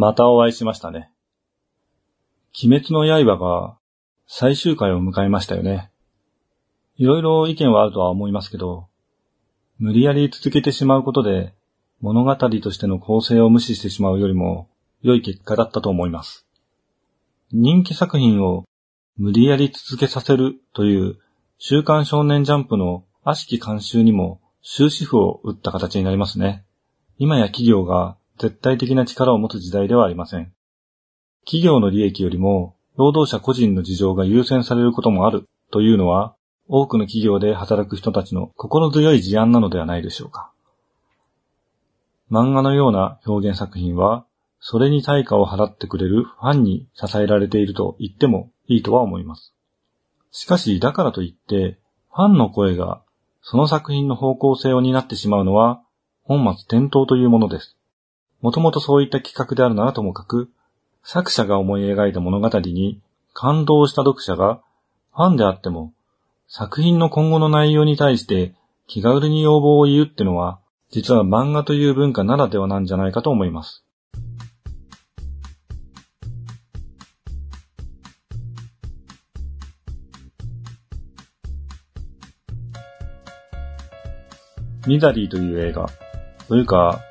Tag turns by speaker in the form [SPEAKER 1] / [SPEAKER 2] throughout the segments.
[SPEAKER 1] またお会いしましたね。鬼滅の刃が最終回を迎えましたよね。いろいろ意見はあるとは思いますけど、無理やり続けてしまうことで物語としての構成を無視してしまうよりも良い結果だったと思います。人気作品を無理やり続けさせるという週刊少年ジャンプの悪しき慣習にも終止符を打った形になりますね。今や企業が絶対的な力を持つ時代ではありません。企業の利益よりも労働者個人の事情が優先されることもあるというのは多くの企業で働く人たちの心強い事案なのではないでしょうか。漫画のような表現作品はそれに対価を払ってくれるファンに支えられていると言ってもいいとは思います。しかし、だからといって、ファンの声がその作品の方向性を担ってしまうのは、本末転倒というものです。もともとそういった企画であるならともかく、作者が思い描いた物語に感動した読者が、ファンであっても、作品の今後の内容に対して気軽に要望を言うってのは、実は漫画という文化ならではなんじゃないかと思います。ミザリーという映画。というか、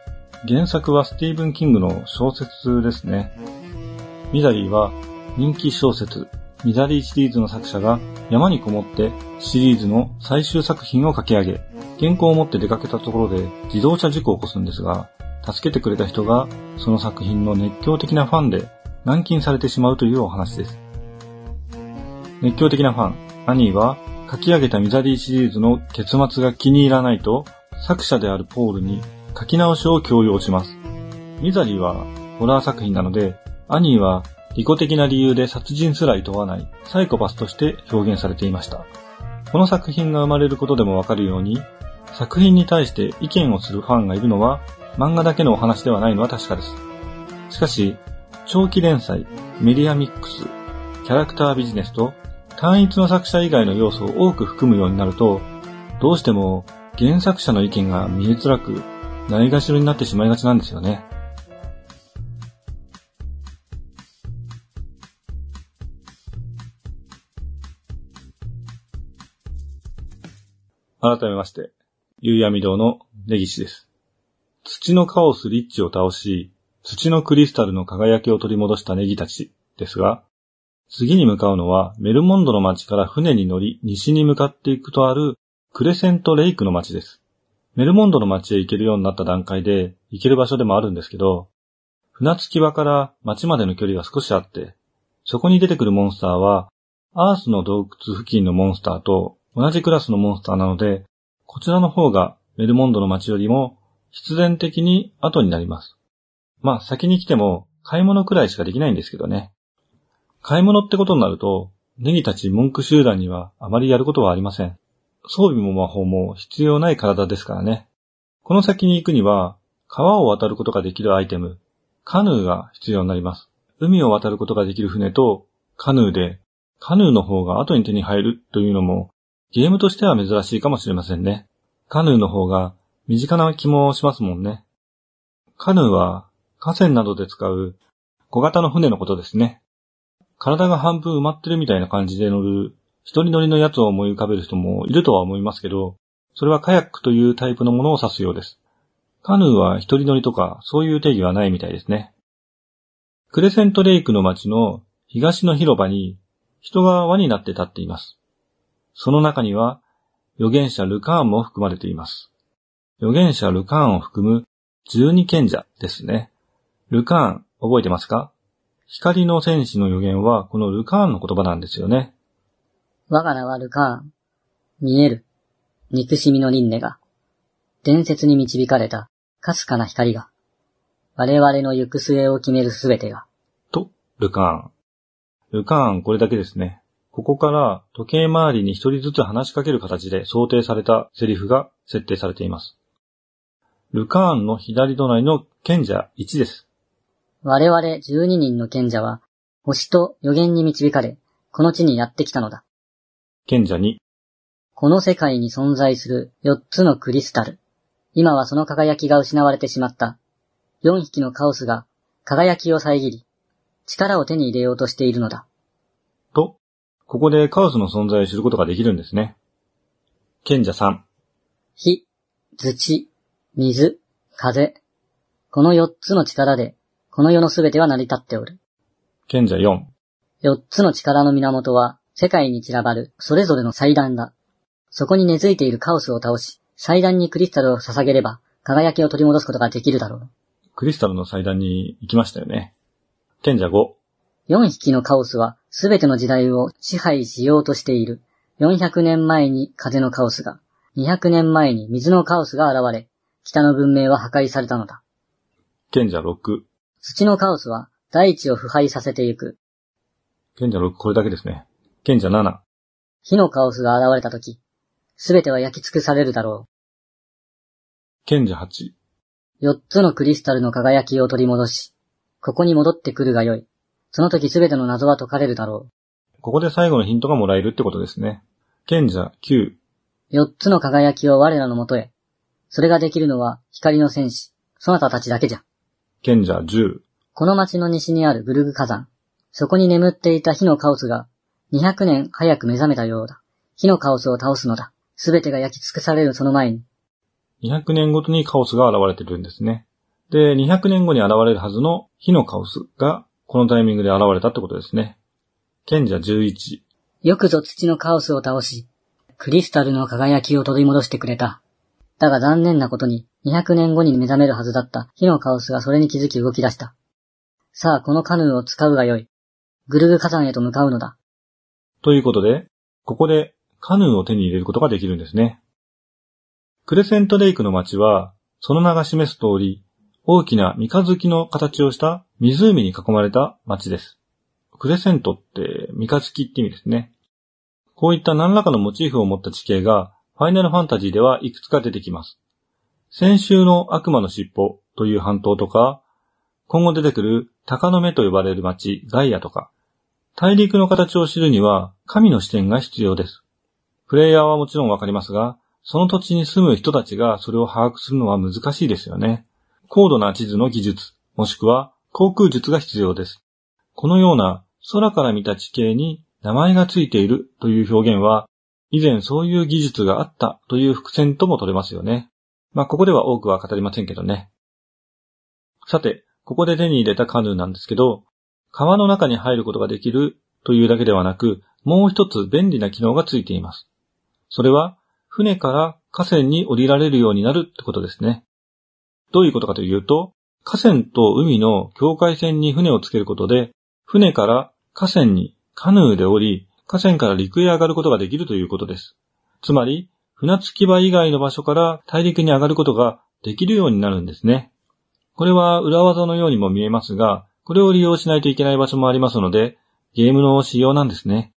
[SPEAKER 1] 原作はスティーブン・キングの小説ですね。ミザリーは人気小説、ミザリーシリーズの作者が山にこもってシリーズの最終作品を書き上げ、原稿を持って出かけたところで自動車事故を起こすんですが、助けてくれた人がその作品の熱狂的なファンで軟禁されてしまうというお話です。熱狂的なファン、アニーは書き上げたミザリーシリーズの結末が気に入らないと作者であるポールに書き直しを強要します。ミザリーはホラー作品なので、アニーは利己的な理由で殺人すら厭わないサイコパスとして表現されていました。この作品が生まれることでもわかるように、作品に対して意見をするファンがいるのは漫画だけのお話ではないのは確かです。しかし、長期連載、メディアミックス、キャラクタービジネスと単一の作者以外の要素を多く含むようになると、どうしても原作者の意見が見えづらく、ないがしろになってしまいがちなんですよね。改めまして、夕闇堂の根岸です。土のカオスリッチを倒し、土のクリスタルの輝きを取り戻したネギたちですが、次に向かうのはメルモンドの町から船に乗り西に向かっていくとあるクレセントレイクの街です。メルモンドの街へ行けるようになった段階で行ける場所でもあるんですけど、船着き場から街までの距離が少しあって、そこに出てくるモンスターは、アースの洞窟付近のモンスターと同じクラスのモンスターなので、こちらの方がメルモンドの街よりも必然的に後になります。まあ先に来ても買い物くらいしかできないんですけどね。買い物ってことになると、ネギたち文句集団にはあまりやることはありません。装備も魔法も必要ない体ですからね。この先に行くには、川を渡ることができるアイテム、カヌーが必要になります。海を渡ることができる船とカヌーで、カヌーの方が後に手に入るというのも、ゲームとしては珍しいかもしれませんね。カヌーの方が身近な気もしますもんね。カヌーは河川などで使う小型の船のことですね。体が半分埋まってるみたいな感じで乗る一人乗りのやつを思い浮かべる人もいるとは思いますけど、それはカヤックというタイプのものを指すようです。カヌーは一人乗りとかそういう定義はないみたいですね。クレセントレイクの街の東の広場に人が輪になって立っています。その中には預言者ルカーンも含まれています。預言者ルカーンを含む十二賢者ですね。ルカーン、覚えてますか？光の戦士の預言はこのルカーンの言葉なんですよね。
[SPEAKER 2] 我が名はルカーン。見える。憎しみの輪廻が。伝説に導かれた、かすかな光が。我々の行く末を決めるすべてが。
[SPEAKER 1] と、ルカーン。ルカーン、これだけですね。ここから時計回りに一人ずつ話しかける形で想定されたセリフが設定されています。ルカーンの左隣の賢者1です。
[SPEAKER 2] 我々12人の賢者は、星と予言に導かれ、この地にやってきたのだ。
[SPEAKER 1] 賢者に、
[SPEAKER 2] この世界に存在する4つのクリスタル。今はその輝きが失われてしまった。4匹のカオスが輝きを遮り、力を手に入れようとしているのだ。
[SPEAKER 1] と、ここでカオスの存在を知ることができるんですね。賢者3、
[SPEAKER 2] 火、土、水、風。この四つの力で、この世のすべては成り立っておる。
[SPEAKER 1] 賢者4、
[SPEAKER 2] 四つの力の源は、世界に散らばる、それぞれの祭壇だ。そこに根付いているカオスを倒し、祭壇にクリスタルを捧げれば、輝きを取り戻すことができるだろう。
[SPEAKER 1] クリスタルの祭壇に行きましたよね。賢者5、
[SPEAKER 2] 四匹のカオスは、すべての時代を支配しようとしている。400年前に風のカオスが、200年前に水のカオスが現れ、北の文明は破壊されたのだ。
[SPEAKER 1] 賢者6、
[SPEAKER 2] 土のカオスは、大地を腐敗させてゆく。
[SPEAKER 1] 賢者6これだけですね。賢者7、
[SPEAKER 2] 火のカオスが現れたとき、すべては焼き尽くされるだろ
[SPEAKER 1] 賢者8、
[SPEAKER 2] う。四つのクリスタルの輝きを取り戻し、ここに戻ってくるがよい。その時すべての謎は解かれるだろ
[SPEAKER 1] ここで最後のヒントがもらえるってことですね。賢者9、
[SPEAKER 2] う。四つの輝きを我らのもとへ。それができるのは光の戦士、そなたたちだけじゃ。
[SPEAKER 1] 賢者10、
[SPEAKER 2] この町の西にあるグルグ火山。そこに眠っていた火のカオスが、200年早く目覚めたようだ。火のカオスを倒すのだ。すべてが焼き尽くされるその前に、
[SPEAKER 1] 200年ごとにカオスが現れてるんですね。で、200年後に現れるはずの火のカオスが、このタイミングで現れたってことですね。賢者11、
[SPEAKER 2] よくぞ土のカオスを倒し、クリスタルの輝きを取り戻してくれた。だが残念なことに、200年後に目覚めるはずだった火のカオスがそれに気づき動き出した。さあ、このカヌーを使うがよい。グルグ火山へと向かうのだ。
[SPEAKER 1] ということで、ここでカヌーを手に入れることができるんですね。クレセントレイクの街は、その名が示す通り、大きな三日月の形をした湖に囲まれた街です。クレセントって三日月って意味ですね。こういった何らかのモチーフを持った地形が、ファイナルファンタジーではいくつか出てきます。先週の悪魔の尻尾という半島とか、今後出てくる鷹の目と呼ばれる街ガイアとか、大陸の形を知るには神の視点が必要です。プレイヤーはもちろんわかりますが、その土地に住む人たちがそれを把握するのは難しいですよね。高度な地図の技術、もしくは航空術が必要です。このような空から見た地形に名前がついているという表現は、以前そういう技術があったという伏線とも取れますよね。まあ、ここでは多くは語りませんけどね。さて、ここで手に入れたカヌーなんですけど、川の中に入ることができるというだけではなく、もう一つ便利な機能がついています。それは、船から河川に降りられるようになるってことですね。どういうことかというと、河川と海の境界線に船をつけることで、船から河川にカヌーで降り、河川から陸へ上がることができるということです。つまり、船着き場以外の場所から大陸に上がることができるようになるんですね。これは裏技のようにも見えますが、これを利用しないといけない場所もありますので、ゲームの仕様なんですね。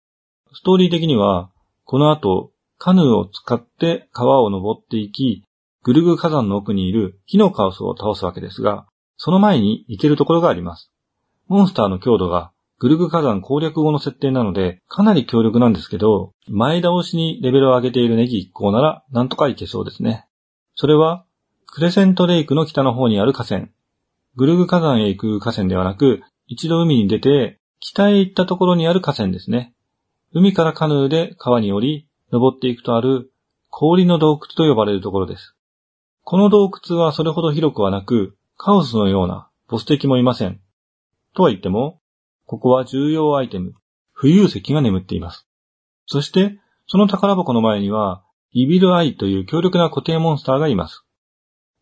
[SPEAKER 1] ストーリー的には、この後、カヌーを使って川を登っていき、グルグ火山の奥にいる火のカオスを倒すわけですが、その前に行けるところがあります。モンスターの強度がグルグ火山攻略後の設定なので、かなり強力なんですけど、前倒しにレベルを上げているネギ1個なら、なんとかいけそうですね。それは、クレセントレイクの北の方にある河川。グルグ火山へ行く河川ではなく、一度海に出て、北へ行ったところにある河川ですね。海からカヌーで川に降り、登っていくとある氷の洞窟と呼ばれるところです。この洞窟はそれほど広くはなく、カオスのようなボス敵もいません。とは言っても、ここは重要アイテム、浮遊石が眠っています。そして、その宝箱の前には、イビルアイという強力な固定モンスターがいます。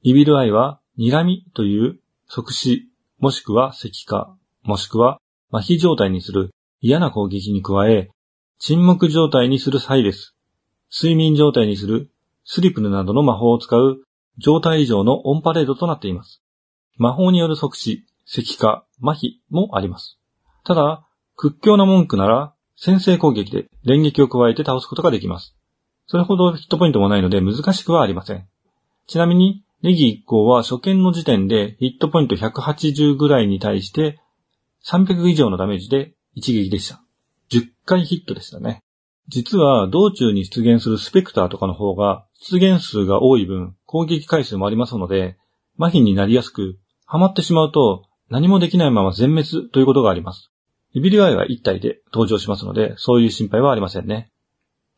[SPEAKER 1] イビルアイは、睨みという即死、もしくは石化、もしくは麻痺状態にする嫌な攻撃に加え、沈黙状態にするサイレス、睡眠状態にするスリプルなどの魔法を使う状態以上のオンパレードとなっています。魔法による即死、石化、麻痺もあります。ただ、屈強な文句なら、先制攻撃で連撃を加えて倒すことができます。それほどヒットポイントもないので難しくはありません。ちなみに、ネギ1個は初見の時点でヒットポイント180ぐらいに対して300以上のダメージで一撃でした。10回ヒットでしたね。実は道中に出現するスペクターとかの方が出現数が多い分攻撃回数もありますので麻痺になりやすく、ハマってしまうと何もできないまま全滅ということがあります。イビルアイは1体で登場しますので、そういう心配はありませんね。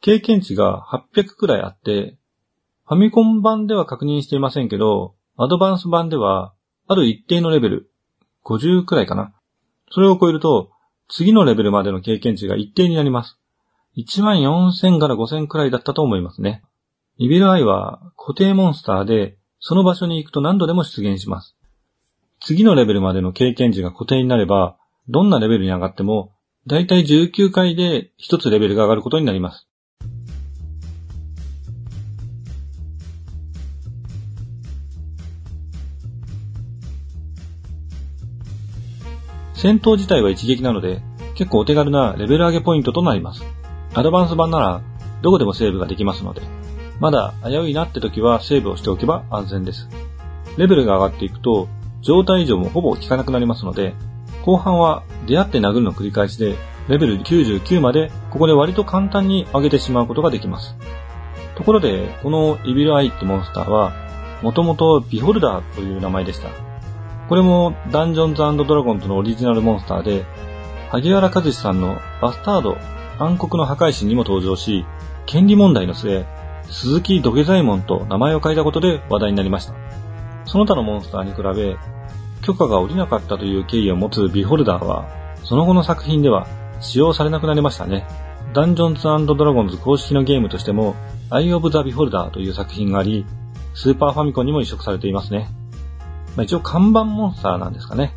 [SPEAKER 1] 経験値が800くらいあって、ファミコン版では確認していませんけど、アドバンス版では、ある一定のレベル、50くらいかな。それを超えると、次のレベルまでの経験値が一定になります。14000から5000くらいだったと思いますね。イビルアイは固定モンスターで、その場所に行くと何度でも出現します。次のレベルまでの経験値が固定になれば、どんなレベルに上がっても、だいたい19回で一つレベルが上がることになります。戦闘自体は一撃なので、結構お手軽なレベル上げポイントとなります。アドバンス版なら、どこでもセーブができますので、まだ危ういなって時はセーブをしておけば安全です。レベルが上がっていくと、状態異常もほぼ効かなくなりますので、後半は出会って殴るの繰り返しで、レベル99までここで割と簡単に上げてしまうことができます。ところで、このイビルアイってモンスターは、もともとビホルダーという名前でした。これもダンジョンズドラゴンズのオリジナルモンスターで、萩原一至さんのバスタード暗黒の破壊神にも登場し、権利問題の末、鈴木土下座ェ門と名前を変えたことで話題になりました。その他のモンスターに比べ、許可が下りなかったという経緯を持つビホルダーは、その後の作品では使用されなくなりましたね。ダンジョンズドラゴンズ公式のゲームとしても、 Eye of the Beholder という作品があり、スーパーファミコンにも移植されていますね。まあ、一応看板モンスターなんですかね。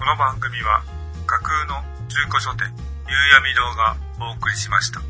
[SPEAKER 3] この番組は架空の中古書店、夕闇堂がお送りしました。